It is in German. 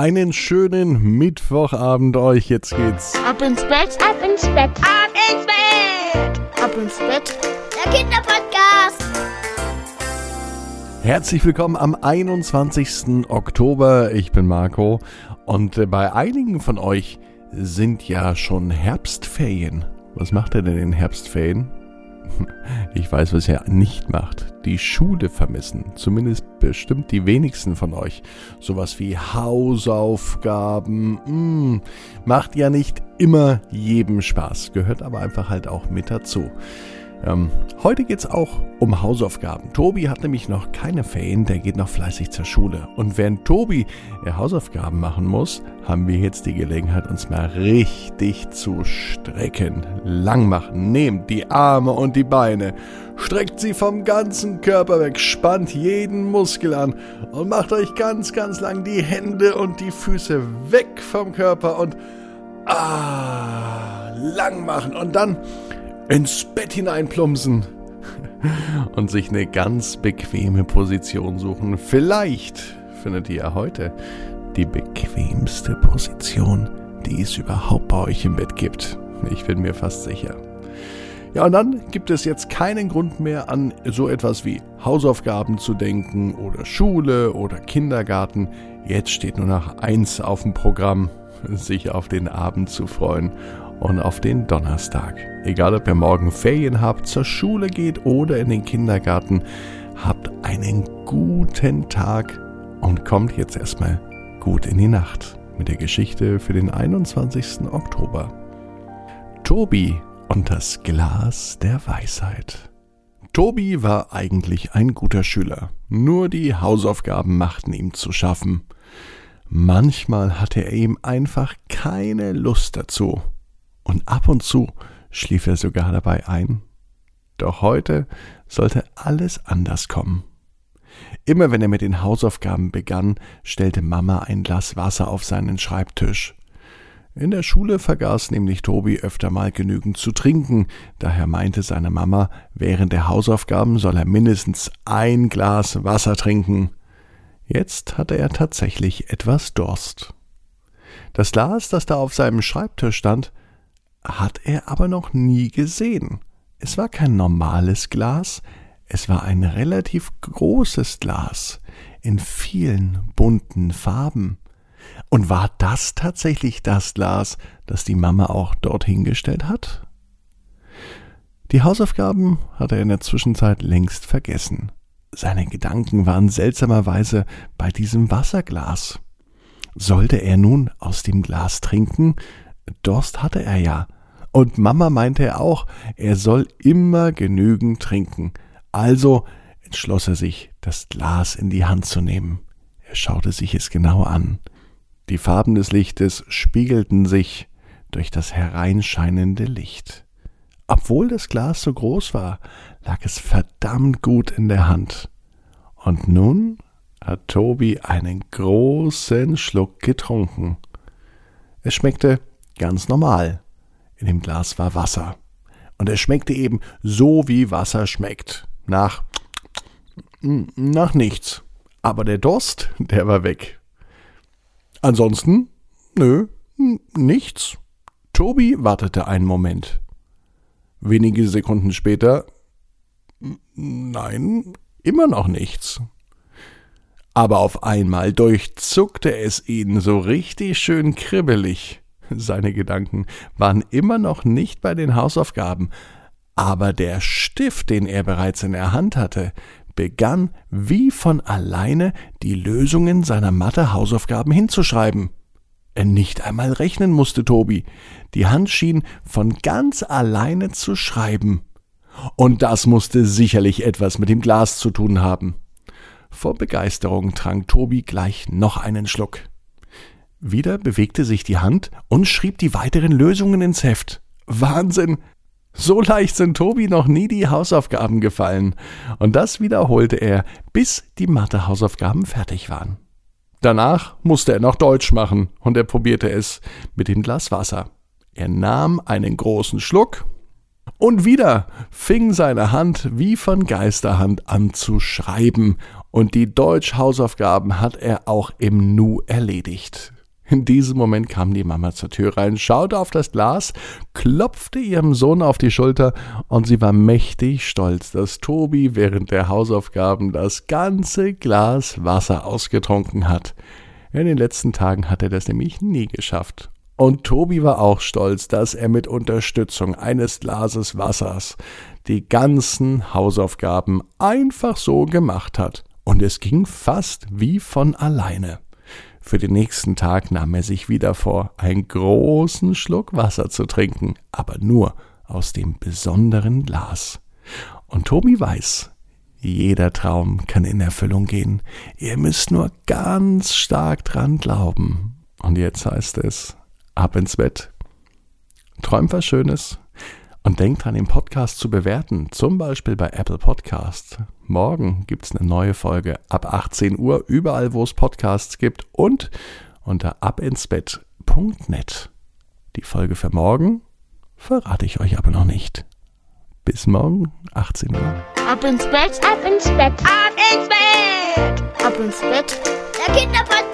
Einen schönen Mittwochabend euch. Jetzt geht's. Ab ins Bett, ab ins Bett, ab ins Bett, ab ins Bett. Der Kinderpodcast. Herzlich willkommen am 21. Oktober. Ich bin Marco und äh, bei einigen von euch sind ja schon Herbstferien. Was macht er denn in Herbstferien? Ich weiß, was er nicht macht. Die Schule vermissen. Zumindest bestimmt die wenigsten von euch. Sowas wie Hausaufgaben. Mh, hm, macht ja nicht immer jedem Spaß. Gehört aber einfach halt auch mit dazu. Ähm, heute geht's auch um Hausaufgaben. Tobi hat nämlich noch keine Ferien, der geht noch fleißig zur Schule. Und während Tobi äh, Hausaufgaben machen muss, haben wir jetzt die Gelegenheit, uns mal richtig zu strecken. Lang machen. Nehmt die Arme und die Beine, streckt sie vom ganzen Körper weg, spannt jeden Muskel an und macht euch ganz, ganz lang die Hände und die Füße weg vom Körper und ah, lang machen. Und dann ins Bett hineinplumpsen und sich eine ganz bequeme Position suchen. Vielleicht findet ihr ja heute die bequemste Position, die es überhaupt bei euch im Bett gibt. Ich bin mir fast sicher. Ja, und dann gibt es jetzt keinen Grund mehr an so etwas wie Hausaufgaben zu denken oder Schule oder Kindergarten. Jetzt steht nur noch eins auf dem Programm, sich auf den Abend zu freuen und auf den Donnerstag. Egal ob ihr morgen Ferien habt, zur Schule geht oder in den Kindergarten, habt einen guten Tag und kommt jetzt erstmal gut in die Nacht mit der Geschichte für den 21. Oktober. Tobi und das Glas der Weisheit. Tobi war eigentlich ein guter Schüler, nur die Hausaufgaben machten ihm zu schaffen. Manchmal hatte er ihm einfach keine Lust dazu und ab und zu schlief er sogar dabei ein. Doch heute sollte alles anders kommen. Immer wenn er mit den Hausaufgaben begann, stellte Mama ein Glas Wasser auf seinen Schreibtisch. In der Schule vergaß nämlich Tobi öfter mal genügend zu trinken, daher meinte seine Mama, während der Hausaufgaben soll er mindestens ein Glas Wasser trinken. Jetzt hatte er tatsächlich etwas Durst. Das Glas, das da auf seinem Schreibtisch stand, hat er aber noch nie gesehen. Es war kein normales Glas, es war ein relativ großes Glas in vielen bunten Farben. Und war das tatsächlich das Glas, das die Mama auch dorthin gestellt hat? Die Hausaufgaben hat er in der Zwischenzeit längst vergessen. Seine Gedanken waren seltsamerweise bei diesem Wasserglas. Sollte er nun aus dem Glas trinken, Durst hatte er ja. Und Mama meinte er auch, er soll immer genügend trinken. Also entschloss er sich, das Glas in die Hand zu nehmen. Er schaute sich es genau an. Die Farben des Lichtes spiegelten sich durch das hereinscheinende Licht. Obwohl das Glas so groß war, lag es verdammt gut in der Hand. Und nun hat Tobi einen großen Schluck getrunken. Es schmeckte ganz normal. In dem Glas war Wasser. Und es schmeckte eben so, wie Wasser schmeckt. Nach. nach nichts. Aber der Durst, der war weg. Ansonsten, nö, nichts. Tobi wartete einen Moment. Wenige Sekunden später, nein, immer noch nichts. Aber auf einmal durchzuckte es ihn so richtig schön kribbelig. Seine Gedanken waren immer noch nicht bei den Hausaufgaben, aber der Stift, den er bereits in der Hand hatte, begann wie von alleine die Lösungen seiner Mathe-Hausaufgaben hinzuschreiben. Nicht einmal rechnen musste Tobi. Die Hand schien von ganz alleine zu schreiben. Und das musste sicherlich etwas mit dem Glas zu tun haben. Vor Begeisterung trank Tobi gleich noch einen Schluck. Wieder bewegte sich die Hand und schrieb die weiteren Lösungen ins Heft. Wahnsinn! So leicht sind Tobi noch nie die Hausaufgaben gefallen. Und das wiederholte er, bis die Mathe-Hausaufgaben fertig waren. Danach musste er noch Deutsch machen und er probierte es mit dem Glas Wasser. Er nahm einen großen Schluck und wieder fing seine Hand wie von Geisterhand an zu schreiben Und die Deutsch-Hausaufgaben hat er auch im Nu erledigt. In diesem Moment kam die Mama zur Tür rein, schaute auf das Glas, klopfte ihrem Sohn auf die Schulter und sie war mächtig stolz, dass Tobi während der Hausaufgaben das ganze Glas Wasser ausgetrunken hat. In den letzten Tagen hat er das nämlich nie geschafft. Und Tobi war auch stolz, dass er mit Unterstützung eines Glases Wassers die ganzen Hausaufgaben einfach so gemacht hat. Und es ging fast wie von alleine. Für den nächsten Tag nahm er sich wieder vor, einen großen Schluck Wasser zu trinken, aber nur aus dem besonderen Glas. Und Tobi weiß, jeder Traum kann in Erfüllung gehen. Ihr müsst nur ganz stark dran glauben. Und jetzt heißt es, ab ins Bett. Träumt was Schönes und denkt dran, den Podcast zu bewerten, zum Beispiel bei Apple Podcast. Morgen gibt es eine neue Folge ab 18 Uhr, überall wo es Podcasts gibt und unter abinsbett.net. Die Folge für morgen verrate ich euch aber noch nicht. Bis morgen, 18 Uhr. Ab ins Bett, Ab ins Bett. ab ins Bett, ab ins Bett. Der Kinderpodcast.